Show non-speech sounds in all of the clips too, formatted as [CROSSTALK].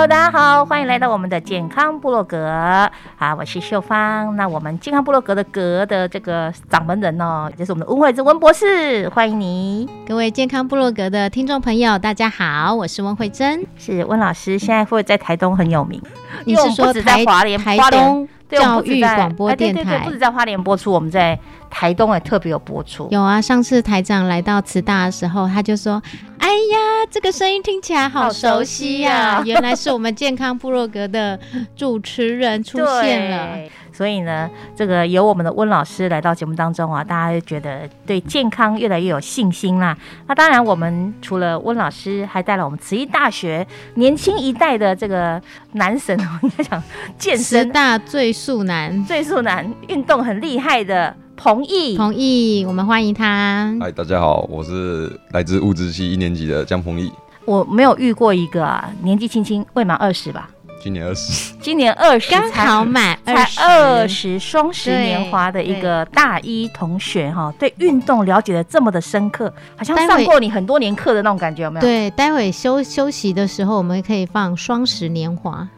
！Hello，大家好，欢迎来到我们的健康部落格啊，我是秀芳。那我们健康部落格的格的这个掌门人哦，就是我们的温慧珍温博士，欢迎你。各位健康部落格的听众朋友，大家好，我是温慧珍，是温老师，现在会在台东很有名。你是说在华联台东教育广播电台？不止在花莲播出，我们在台东也特别有播出。有啊，上次台长来到慈大的时候，他就说。哎呀，这个声音听起来好熟悉呀！原来是我们健康部落格的主持人出现了。所以呢，这个由我们的温老师来到节目当中啊，大家就觉得对健康越来越有信心啦。那当然，我们除了温老师，还带了我们慈益大学年轻一代的这个男神，我应该讲健身大最速男，最速男，运动很厉害的。彭毅，彭毅，我们欢迎他。嗨，大家好，我是来自物质系一年级的江彭毅。我没有遇过一个啊，年纪轻轻，未满二十吧？今年二十，今年二十，刚好满才二十，双十年华的一个大一同学哈，对运动了解的这么的深刻，好像上过你很多年课的那种感觉，有没有？对，待会休休息的时候，我们可以放双十年华。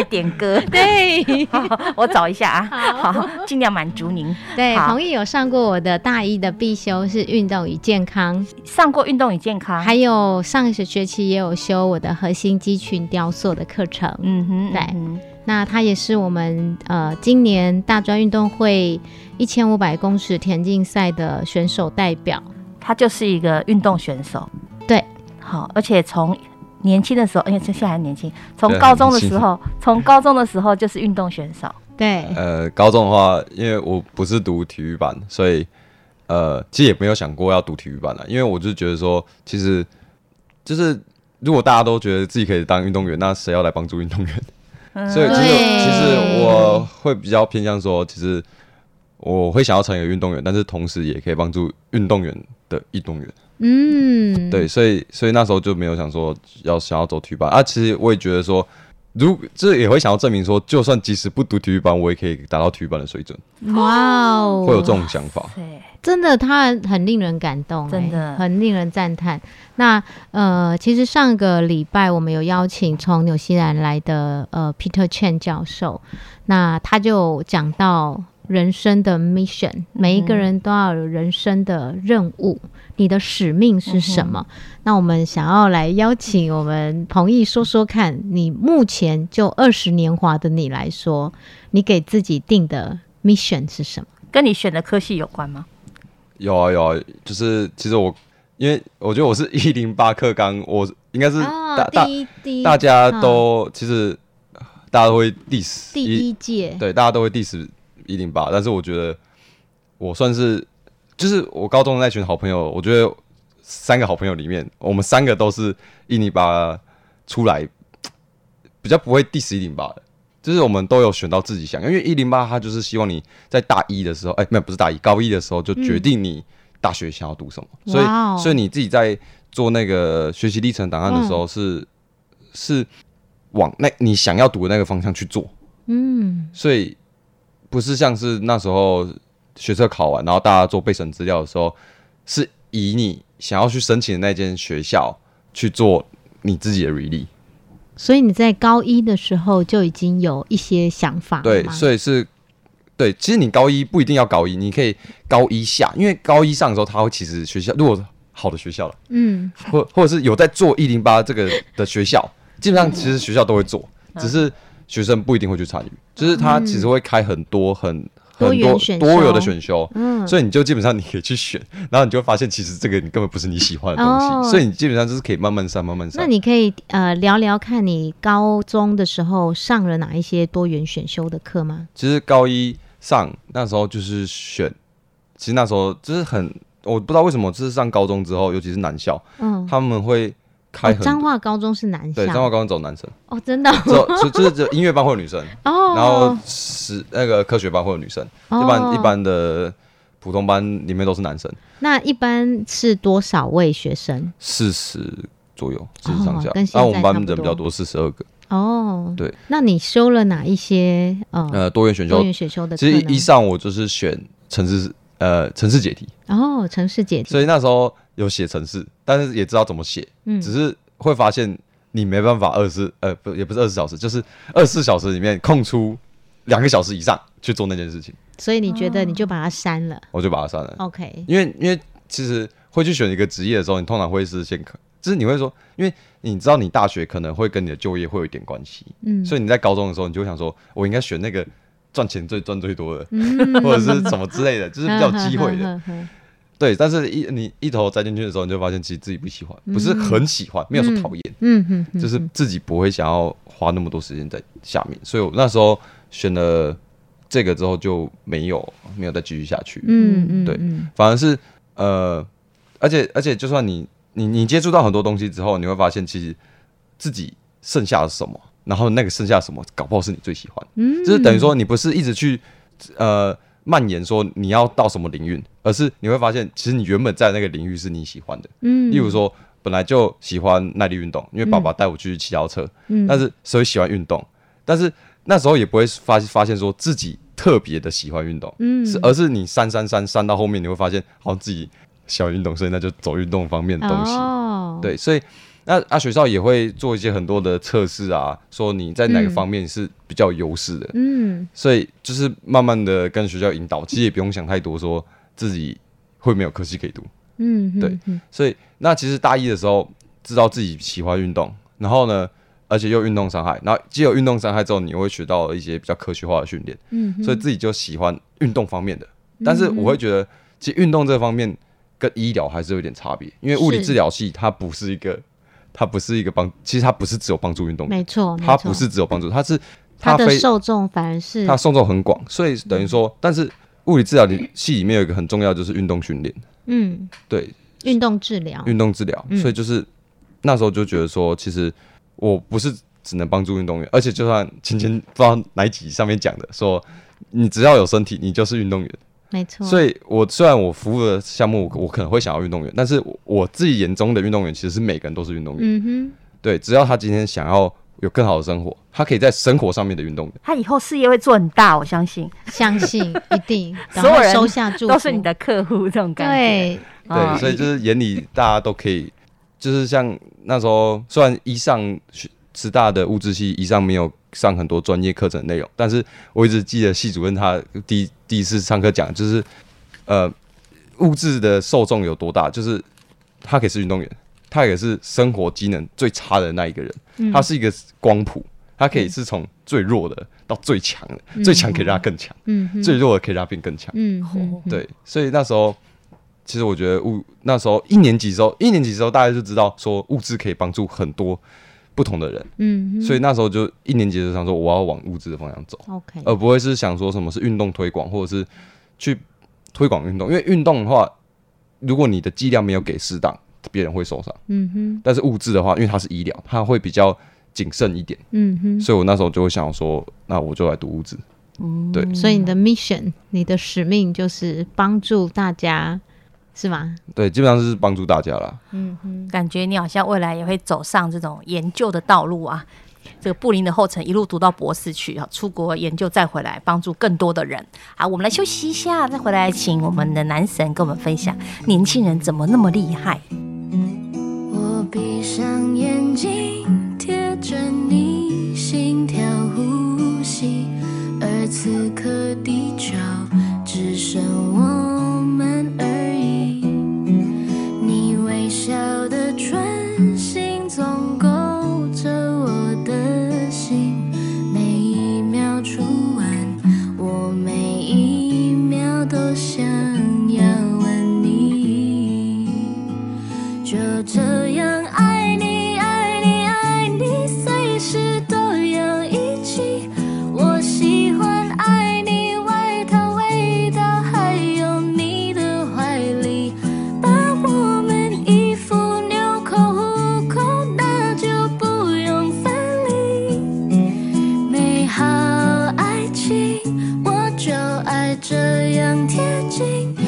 还点歌，[LAUGHS] 对，[LAUGHS] 我找一下啊，好，尽量满足您。对，彭毅有上过我的大一的必修是运动与健康，上过运动与健康，还有上一学期也有修我的核心肌群雕塑的课程。嗯哼，对，那他也是我们呃今年大专运动会一千五百公尺田径赛的选手代表，他就是一个运动选手。对，好，而且从年轻的时候，因为现在还年轻，从高中的时候，从高中的时候就是运动选手。对，呃，高中的话，因为我不是读体育班，所以呃，其实也没有想过要读体育班了，因为我就觉得说，其实就是如果大家都觉得自己可以当运动员，那谁要来帮助运动员？[LAUGHS] 所以其实其实我会比较偏向说，其实我会想要成为运动员，但是同时也可以帮助运动员的运动员。嗯，对，所以所以那时候就没有想说要想要走体育班啊。其实我也觉得说，如这也会想要证明说，就算即使不读体育班，我也可以达到体育班的水准。哇哦，会有这种想法。对，真的，他很令人感动，真的很令人赞叹。那呃，其实上个礼拜我们有邀请从纽西兰来的呃 Peter Chen 教授，那他就讲到人生的 mission，每一个人都要有人生的任务。你的使命是什么？那我们想要来邀请我们彭毅说说看，你目前就二十年华的你来说，你给自己定的 mission 是什么？跟你选的科系有关吗？有啊有啊，就是其实我因为我觉得我是一零八课纲，我应该是大大大家都其实大家都会 diss 第一届，对，大家都会 diss 一零八，但是我觉得我算是。就是我高中的那群好朋友，我觉得三个好朋友里面，我们三个都是一零八出来，比较不会第十一零八的。就是我们都有选到自己想，因为一零八他就是希望你在大一的时候，哎，没有不是大一，高一的时候就决定你大学想要读什么，所以所以你自己在做那个学习历程档案的时候是是往那你想要读的那个方向去做，嗯，所以不是像是那时候学测考完，然后大家做备审资料的时候，是以你想要去申请的那间学校去做你自己的 release。所以你在高一的时候就已经有一些想法，对，所以是，对，其实你高一不一定要高一，你可以高一下，因为高一上的时候，他会其实学校如果好的学校了，嗯，或或者是有在做一零八这个的学校，基本上其实学校都会做，只是学生不一定会去参与，就是他其实会开很多很。多元多有的选修，嗯，所以你就基本上你可以去选，然后你就发现其实这个你根本不是你喜欢的东西，所以你基本上就是可以慢慢上，慢慢上。那你可以呃聊聊看你高中的时候上了哪一些多元选修的课吗？其实高一上那时候就是选，其实那时候就是很我不知道为什么，就是上高中之后，尤其是男校，嗯，他们会。开彰化高中是男生，对，彰化高中走男生。哦，真的，就就是就音乐班会有女生，[LAUGHS] 哦，然后是那个科学班会有女生，一般一般的普通班里面都是男生。那一般是多少位学生？四十左右，四十上下。那我们班人比较多，四十二个。哦，对。那你修了哪一些呃多元选修？多元选修的，其实一上我就是选城市呃城市解题。哦，城市解题。所以那时候。有写城市，但是也知道怎么写，只是会发现你没办法二十四呃不也不是二十四小时，就是二十四小时里面空出两个小时以上去做那件事情。所以你觉得你就把它删了？我就把它删了。OK，因为因为其实会去选一个职业的时候，你通常会是先可，就是你会说，因为你知道你大学可能会跟你的就业会有一点关系，嗯，所以你在高中的时候你就会想说，我应该选那个赚钱最赚最多的，[LAUGHS] 或者是什么之类的，就是比较有机会的。对，但是一你一头栽进去的时候，你就发现其实自己不喜欢，不是很喜欢，没有说讨厌，嗯嗯，就是自己不会想要花那么多时间在下面，所以我那时候选了这个之后就没有没有再继续下去，嗯嗯，对，反而是呃，而且而且就算你你你接触到很多东西之后，你会发现其实自己剩下的什么，然后那个剩下什么，搞不好是你最喜欢，嗯，就是等于说你不是一直去呃。蔓延说你要到什么领域，而是你会发现，其实你原本在那个领域是你喜欢的。嗯，例如说本来就喜欢耐力运动，因为爸爸带我去骑脚车。嗯，但是所以喜欢运动，但是那时候也不会发发现说自己特别的喜欢运动。嗯，是而是你删删删删到后面，你会发现好像自己喜欢运动，所以那就走运动方面的东西。哦，对，所以。那啊，学校也会做一些很多的测试啊，说你在哪个方面是比较优势的，嗯，所以就是慢慢的跟学校引导，其实也不用想太多，说自己会没有科系可以读，嗯，对，所以那其实大一的时候知道自己喜欢运动，然后呢，而且又运动伤害，然后既有运动伤害之后，你会学到一些比较科学化的训练，嗯，所以自己就喜欢运动方面的，但是我会觉得，其实运动这方面跟医疗还是有点差别，因为物理治疗系它不是一个。它不是一个帮，其实它不是只有帮助运动员，没错，它不是只有帮助，它是它的受众反而是它受众很广，所以等于说，但是物理治疗系里面有一个很重要就是运动训练，嗯，对，运动治疗，运动治疗，所以就是那时候就觉得说，其实我不是只能帮助运动员，而且就算前前不知道哪集上面讲的说，你只要有身体，你就是运动员。没错，所以我虽然我服务的项目我可能会想要运动员，但是我自己眼中的运动员其实是每个人都是运动员。嗯哼，对，只要他今天想要有更好的生活，他可以在生活上面的运动员，他以后事业会做很大，我相信，相信一定，[LAUGHS] 所有人收下祝都是你的客户，这种感觉。对对，所以就是眼里大家都可以，就是像那时候虽然一上师大的物质系，一上没有。上很多专业课程内容，但是我一直记得系主任他第第一次上课讲，就是呃物质的受众有多大，就是他可以是运动员，他也是生活机能最差的那一个人，他是一个光谱，他可以是从最弱的到最强的，最强可以让他更强，嗯。最弱的可以让他变更强，嗯对，所以那时候其实我觉得物那时候一年级时候，一年级时候大家就知道说物质可以帮助很多。不同的人，嗯，所以那时候就一年级就想说我要往物质的方向走，OK，而不会是想说什么是运动推广，或者是去推广运动，因为运动的话，如果你的剂量没有给适当，别人会受伤，嗯哼。但是物质的话，因为它是医疗，它会比较谨慎一点。嗯哼，所以我那时候就会想说，那我就来读物质。嗯，对。所以你的 mission，你的使命就是帮助大家，是吗？对，基本上是帮助大家啦。嗯嗯，感觉你好像未来也会走上这种研究的道路啊。这个布林的后尘一路读到博士去啊，出国研究再回来，帮助更多的人。好，我们来休息一下，再回来请我们的男神跟我们分享年轻人怎么那么厉害。我闭上眼睛，watching.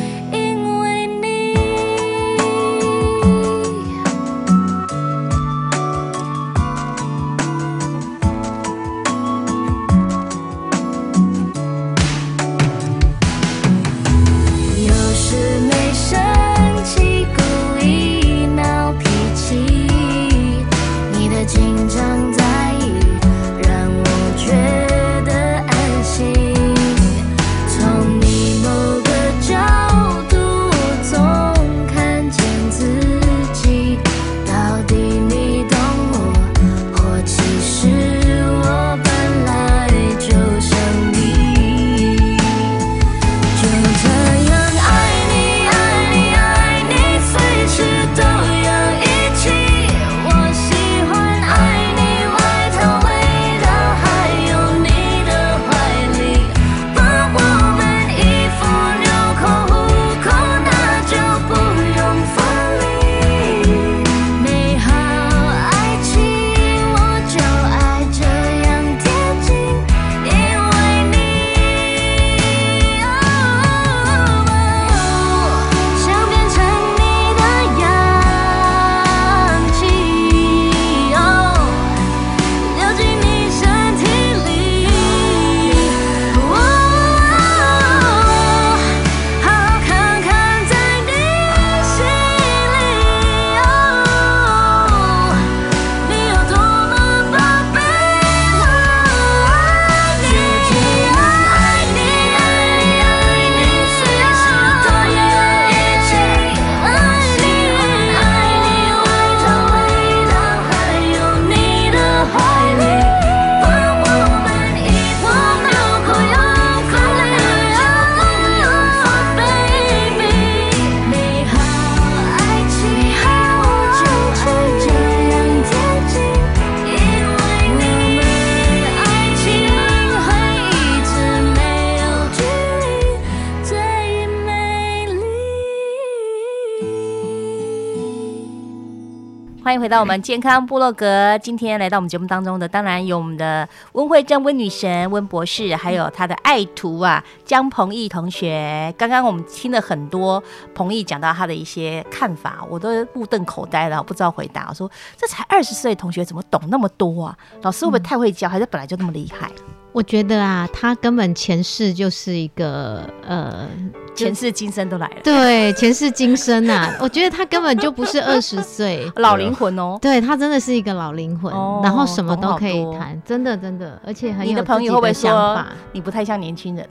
欢迎回到我们健康部落格。今天来到我们节目当中的，当然有我们的温慧珍温女神温博士，还有她的爱徒啊江鹏毅同学。刚刚我们听了很多鹏毅讲到他的一些看法，我都目瞪口呆了，不知道回答。我说这才二十岁同学怎么懂那么多啊？老师会不会太会教，还是本来就那么厉害？我觉得啊，他根本前世就是一个呃，前世今生都来了。对，前世今生啊，[LAUGHS] 我觉得他根本就不是二十岁 [LAUGHS] 老灵魂哦。对他真的是一个老灵魂，哦然后什么都可以谈，真的真的，而且很有你的朋友自己会不会说想法。你不太像年轻人？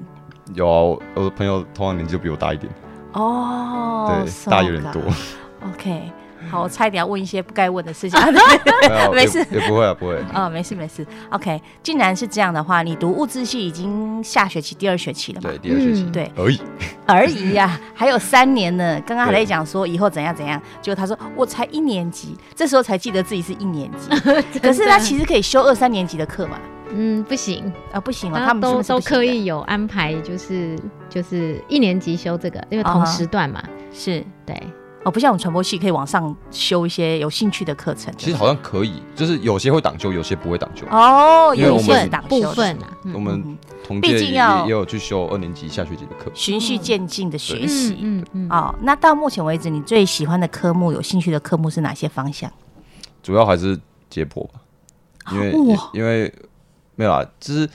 有啊，我我的朋友通常年纪就比我大一点，哦，对，大有点多。OK，好，我差一点要问一些不该问的事情，[LAUGHS] 没事，也也不会啊，不会。啊、没事没事。OK，既然是这样的话，你读物质系已经下学期第二学期了嘛？对，第二学期嗯对而已。[LAUGHS] 而已呀、还有三年呢。刚刚还在讲说以后怎样怎样，结果他说我才一年级，这时候才记得自己是一年级。[LAUGHS] 可是他其实可以修二三年级的课嘛？嗯，不行啊，不行啊，他他们都都刻意有安排，就是就是一年级修这个，因为同时段嘛。是对，哦，不像我们传播系可以往上修一些有兴趣的课程。其实好像可以，就是有些会挡修，有些不会挡修。哦，因为我们挡部分啊，我们同届也也有去修二年级下学期的课，循序渐进的学习。嗯嗯。哦，那到目前为止，你最喜欢的科目、有兴趣的科目是哪些方向？主要还是解剖吧，因为因为没有啊，就是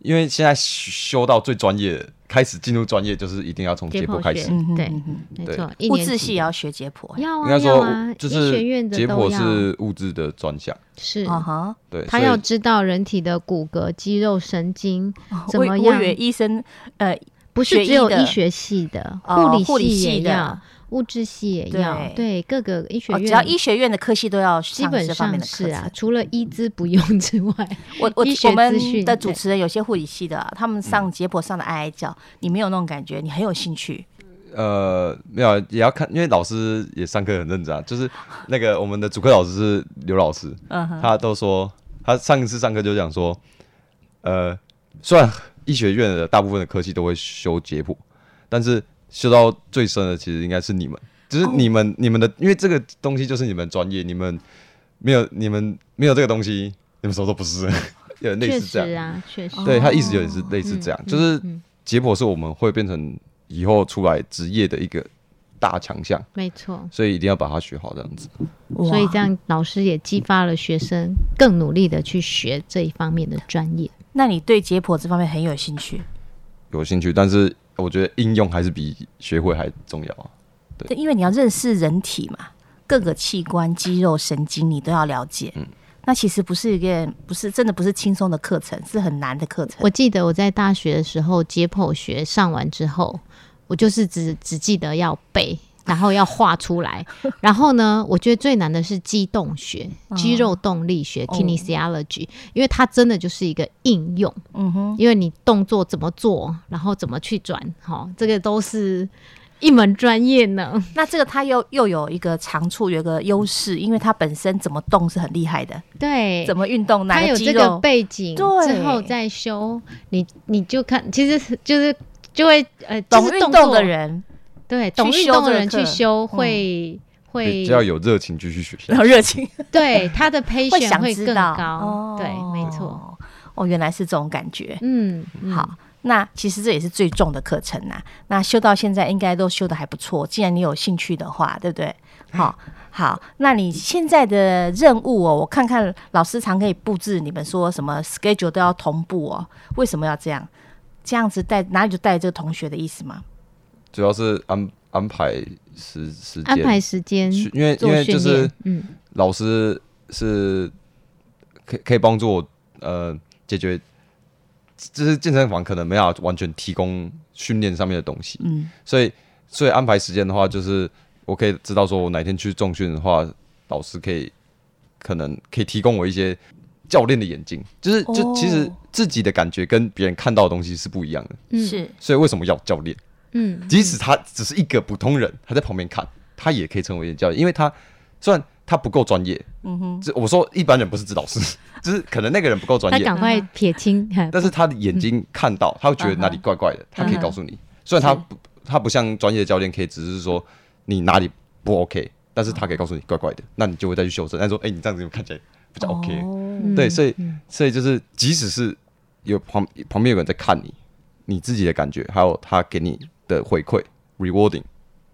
因为现在修到最专业。开始进入专业，就是一定要从解剖开始。对，没错。物质系也要学解剖，要啊应该说就是解剖是物质的专项。是啊哈，对，他要知道人体的骨骼、肌肉、神经怎么样。医生呃，不是只有医学系的，护理系也要。物质系也要对各个医学院，只要医学院的科系都要基本上是啊，除了医资不用之外，我我我们的主持人有些护理系的，他们上解剖上的哀哀叫，你没有那种感觉，你很有兴趣。呃，没有也要看，因为老师也上课很认真啊。就是那个我们的主课老师是刘老师，他都说他上一次上课就讲说，呃，虽然医学院的大部分的科系都会修解剖，但是。修到最深的其实应该是你们，就是你们你们的，因为这个东西就是你们专业，你们没有你们没有这个东西，你们什么都不是，[LAUGHS] 有点类似这样。啊，确实，对他意思有点是类似这样，就是解剖是我们会变成以后出来职业的一个大强项，没错，所以一定要把它学好这样子，所以这样老师也激发了学生更努力的去学这一方面的专业。那你对解剖这方面很有兴趣？有兴趣，但是。我觉得应用还是比学会还重要啊！对，因为你要认识人体嘛，各个器官、肌肉、神经你都要了解。嗯，那其实不是一个，不是真的不是轻松的课程，是很难的课程。我记得我在大学的时候解剖学上完之后，我就是只只记得要背。然后要画出来，[LAUGHS] 然后呢？我觉得最难的是肌动学、肌肉动力学 （kinesiology），因为它真的就是一个应用。嗯哼，因为你动作怎么做，然后怎么去转，哈，这个都是一门专业呢。那这个它又又有一个长处，有个优势，因为它本身怎么动是很厉害的。对，怎么运动，它有这个背景，之后再修，你你就看，其实就是就会呃，懂运动的人。对，懂运动的人去修会会只要有热情继续学习，[LAUGHS] 有热情，[LAUGHS] 对他的培训会更高。对，没错。哦，原来是这种感觉。嗯，好，那其实这也是最重的课程呐。那修到现在应该都修的还不错。既然你有兴趣的话，对不对？好，好，那你现在的任务哦，我看看老师常可以布置你们说什么 schedule 都要同步哦。为什么要这样？这样子带哪里就带这个同学的意思吗？主要是安安排时时间，安排时间，因为因为就是嗯，老师是可可以帮助我呃解决，就是健身房可能没法完全提供训练上面的东西，嗯，所以所以安排时间的话，就是我可以知道说我哪天去重训的话，老师可以可能可以提供我一些教练的眼睛，就是就其实自己的感觉跟别人看到的东西是不一样的，是，所以为什么要教练？嗯，即使他只是一个普通人，他在旁边看，他也可以成为教练，因为他虽然他不够专业，嗯哼，这我说一般人不是指导师，[LAUGHS] 就是可能那个人不够专业，他赶快撇清，但是他的眼睛看到，他会觉得哪里怪怪的，他可以告诉你。虽然他不，他不像专业的教练，可以只是说你哪里不 OK，但是他可以告诉你怪怪的，那你就会再去修正。他说，哎，你这样子看起来比较 OK，对，所以所以就是即使是有旁旁边有人在看你，你自己的感觉，还有他给你。的回馈，rewarding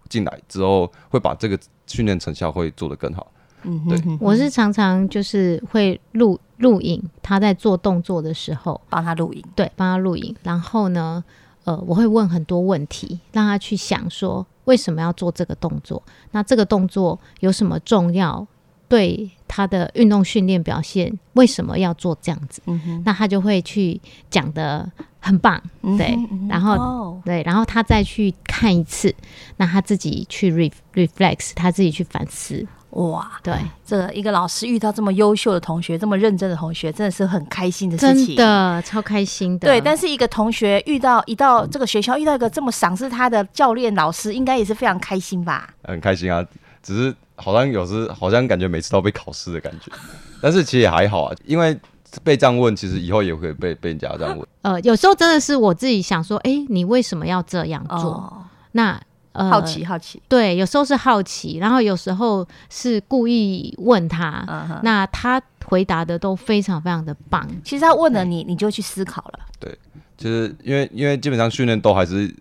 进来之后，会把这个训练成效会做得更好。嗯，对，我是常常就是会录录影，他在做动作的时候，帮他录影，对，帮他录影。然后呢，呃，我会问很多问题，让他去想说为什么要做这个动作，那这个动作有什么重要？对他的运动训练表现，为什么要做这样子？那他就会去讲的很棒，对，然后对，然后他再去看一次，那他自己去 re reflex，他自己去反思。哇，对，这一个老师遇到这么优秀的同学，这么认真的同学，真的是很开心的事情，真的超开心的。对，但是一个同学遇到一到这个学校遇到一个这么赏识他的教练老师，应该也是非常开心吧？很开心啊，只是。好像有时好像感觉每次都被考试的感觉，[LAUGHS] 但是其实也还好啊，因为被这样问，其实以后也会被被人家这样问。呃，有时候真的是我自己想说，哎，你为什么要这样做？那呃好奇好奇，对，有时候是好奇，然后有时候是故意问他，嗯那他回答的都非常非常的棒。其实他问了你，你就去思考了。对，就是因为因为基本上训练都还是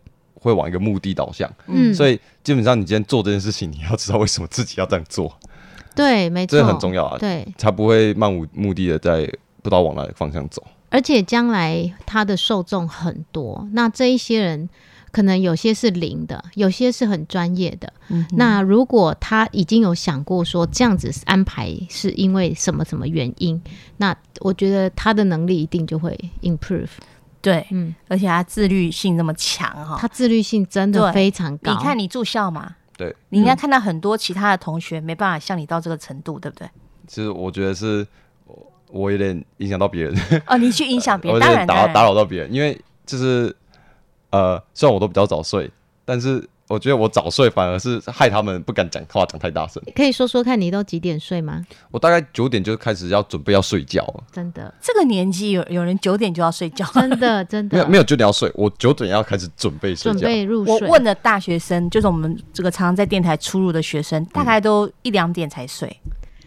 会往一个目的导向，嗯所以基本上你今天做这件事情，你要知道为什么自己要这样做，对，没错，这很重要啊，对，才不会漫无目的的在不知道往哪个方向走。而且将来他的受众很多，那这一些人可能有些是零的，有些是很专业的。嗯那如果他已经有想过说这样子安排是因为什么什么原因，那我觉得他的能力一定就会 improve。对，嗯，而且他自律性那么强哈，他自律性真的非常高。你看你住校嘛，对，你应该看到很多其他的同学没办法像你到这个程度，对不对？其实我觉得是我我有点影响到别人，哦，你去影响别人，[LAUGHS] 当然打打扰到别人，因为就是呃，虽然我都比较早睡，但是我觉得我早睡反而是害他们不敢讲话讲太大声。可以说说看你都几点睡吗？我大概九点就开始要准备要睡觉了，真的，这个年纪有有人九点就要睡觉，真的 [LAUGHS] 真的没有没有九点要睡，我九点要开始准备睡准觉。备入睡。我问了大学生，就是我们这个常常在电台出入的学生，大概都一两点才睡。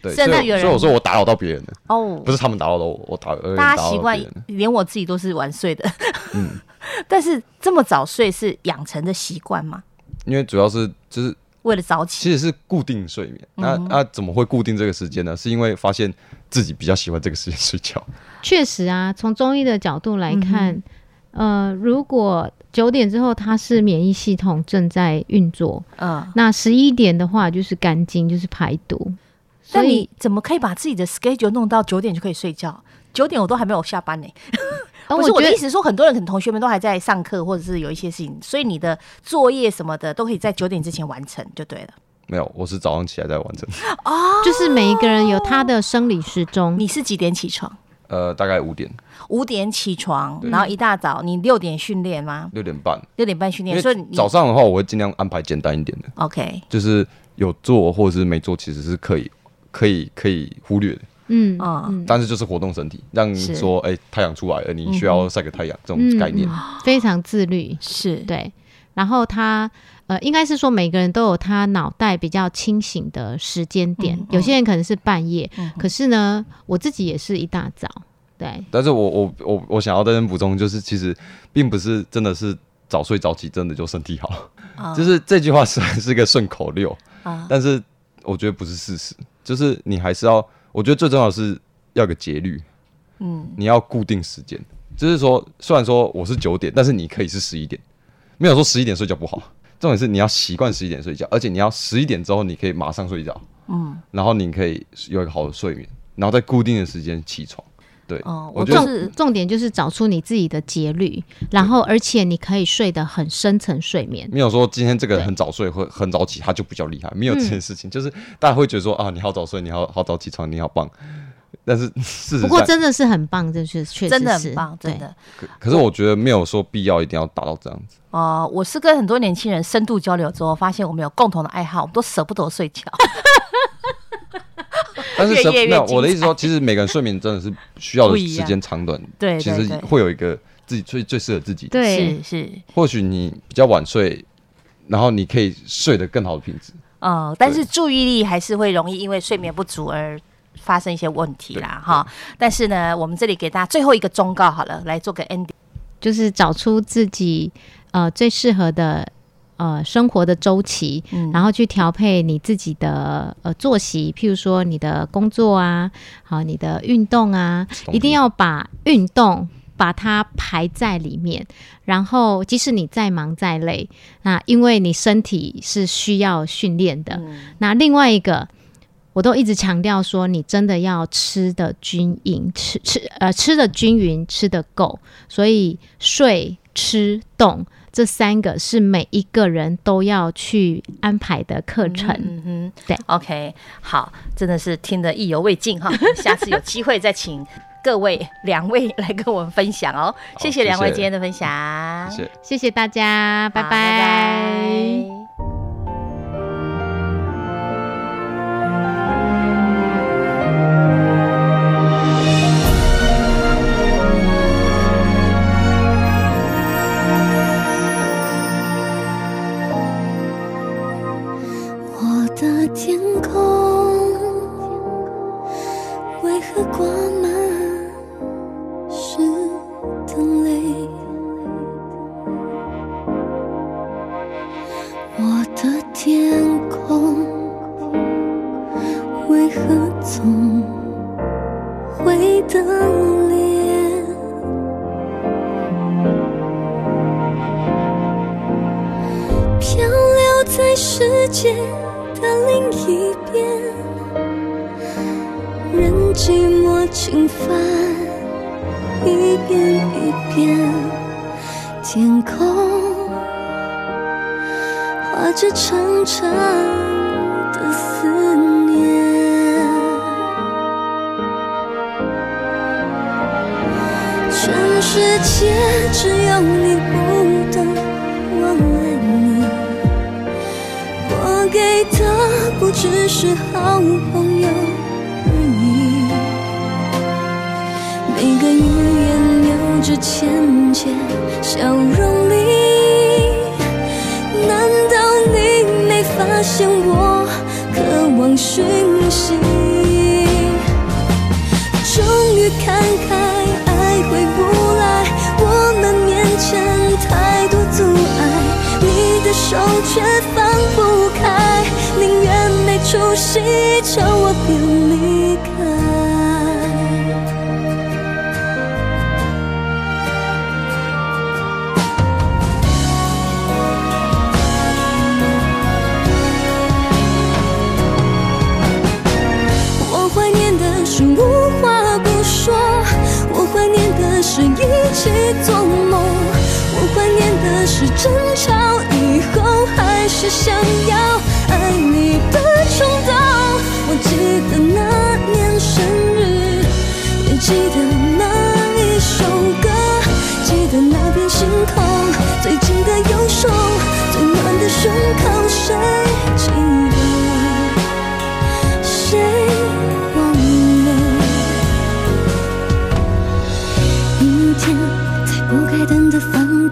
对，所以甚至有人所以我说我打扰到别人了，哦不是他们打扰到我，我打大家习惯连我自己都是晚睡的。嗯，[LAUGHS] 但是这么早睡是养成的习惯吗？因为主要是就是为了早起，其实是固定睡眠。那嗯那怎么会固定这个时间呢？是因为发现自己比较喜欢这个时间睡觉。确实啊，从中医的角度来看，嗯呃，如果九点之后它是免疫系统正在运作，嗯，那十一点的话就是肝经，就是排毒。所以那你怎么可以把自己的 schedule 弄到九点就可以睡觉？九点我都还没有下班呢、不是呃我觉得我的意思，说很多人可能同学们都还在上课，或者是有一些事情，所以你的作业什么的都可以在九点之前完成就对了。没有，我是早上起来再完成。哦，[LAUGHS] 就是每一个人有他的生理时钟。你是几点起床？呃，大概五点五点起床，然后一大早你六点训练吗？六点半，六点半训因练，所以早上的话我会尽量安排简单一点的，OK 就是有做或者是没做，其实是可以可以可以忽略的。嗯嗯。但是就是活动身体，让你说哎、太阳出来了，你需嗯要晒个太阳、这种概念。嗯非常自律，是。对。然后他呃，应该是说每个人都有他脑袋比较清醒的时间点，嗯有些人可能是半夜，嗯可是呢，我自己也是一大早，对，但是我我我我想要在这补充，就是其实并不是真的是早睡早起，真的就身体好，啊。[LAUGHS] 就是这句话虽然是个顺口溜，啊。但是我觉得不是事实，就是你还是要，我觉得最重要的是要有个节律，嗯你要固定时间，就是说，虽然说我是九点，但是你可以是十一点，没有说十一点睡觉不好。重点是你要习惯十一点睡觉，而且你要十一点之后你可以马上睡觉，嗯然后你可以有一个好的睡眠，然后在固定的时间起床。对，哦我觉得重重点就是找出你自己的节律，然后而且你可以睡得很深层睡眠。没有说今天这个人很早睡或很早起，他就比较厉害，没有这件事情。就是大家会觉得说啊，你好早睡，你好好早起床，你好棒。但是 [LAUGHS] 事实，不过真的是很棒，这是确实真的很棒，真的。可可是我觉得没有说必要一定要达到这样子。哦、我是跟很多年轻人深度交流之后，发现我们有共同的爱好，我们都舍不得睡觉。[LAUGHS] [LAUGHS] 但是越夜越什没有我的意思说，其实每个人睡眠真的是需要的 [LAUGHS] 时间长短，对其实会有一个自己最最适合自己的。对是是，或许你比较晚睡，然后你可以睡得更好的品质。嗯，但是注意力还是会容易因为睡眠不足而发生一些问题啦，哈。但是呢，我们这里给大家最后一个忠告好了，来做个 ending。就是找出自己呃最适合的呃生活的周期，嗯然后去调配你自己的呃作息，譬如说你的工作啊，好你的运动啊，一定要把运动。把它排在里面，然后即使你再忙再累，那因为你身体是需要训练的。那另外一个，我都一直强调说，你真的要吃的均匀，吃吃呃吃的均匀，吃的够。所以睡、吃、动这三个是每一个人都要去安排的课程。嗯哼，对，OK，好，真的是听得意犹未尽哈，[LAUGHS] 下次有机会再请各位两位来跟我们分享哦。谢谢两位今天的分享，谢谢。谢谢大家，拜拜拜拜寂寞侵犯，一遍一遍，天空画着长长的思念。全世界只有你不懂我爱你，我给的不只是好朋友着浅浅笑容里，难道你没发现我渴望讯息？终于看开，爱回不来，我们面前太多阻碍，你的手却放不开，宁愿没出息，求我别是争吵以后还是想要爱你的冲动。我记得那年生日，也记得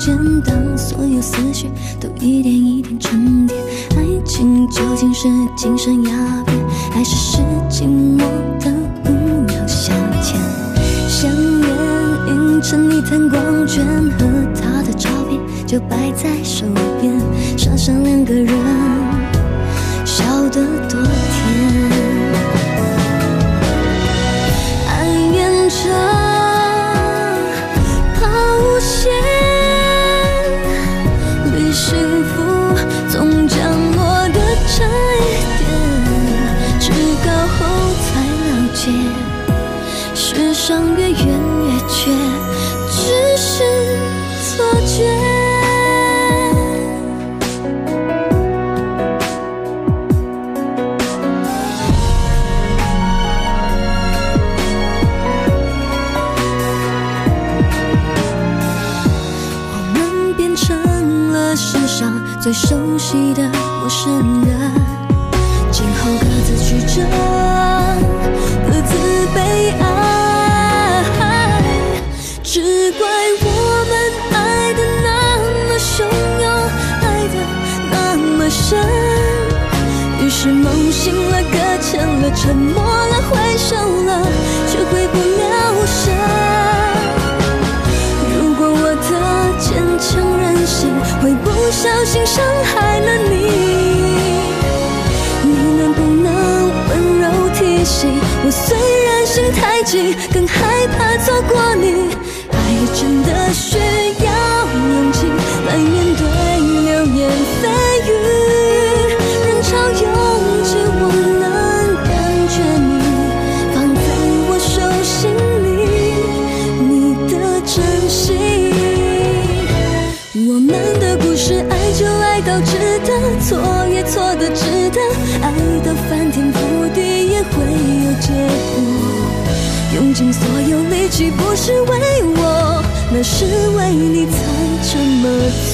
间，当所有思绪都一点一点沉淀，爱情究竟是精神鸦片，还是是寂寞的无聊消遣？香烟映成一滩光圈，和他的照片就摆在手边，傻傻两个人，笑得多甜。暗恋着，最熟悉的陌生人，今后各自曲折，各自悲哀，只怪我们爱的那么汹涌，爱的那么深，于是梦醒了，搁浅了，沉默了，挥手了，却回不了神。不小心伤害了你，你能不能温柔提醒我？虽然心太急，更害怕错过你。爱真的需要尽所有力气，不是为我，那是为你才这么做。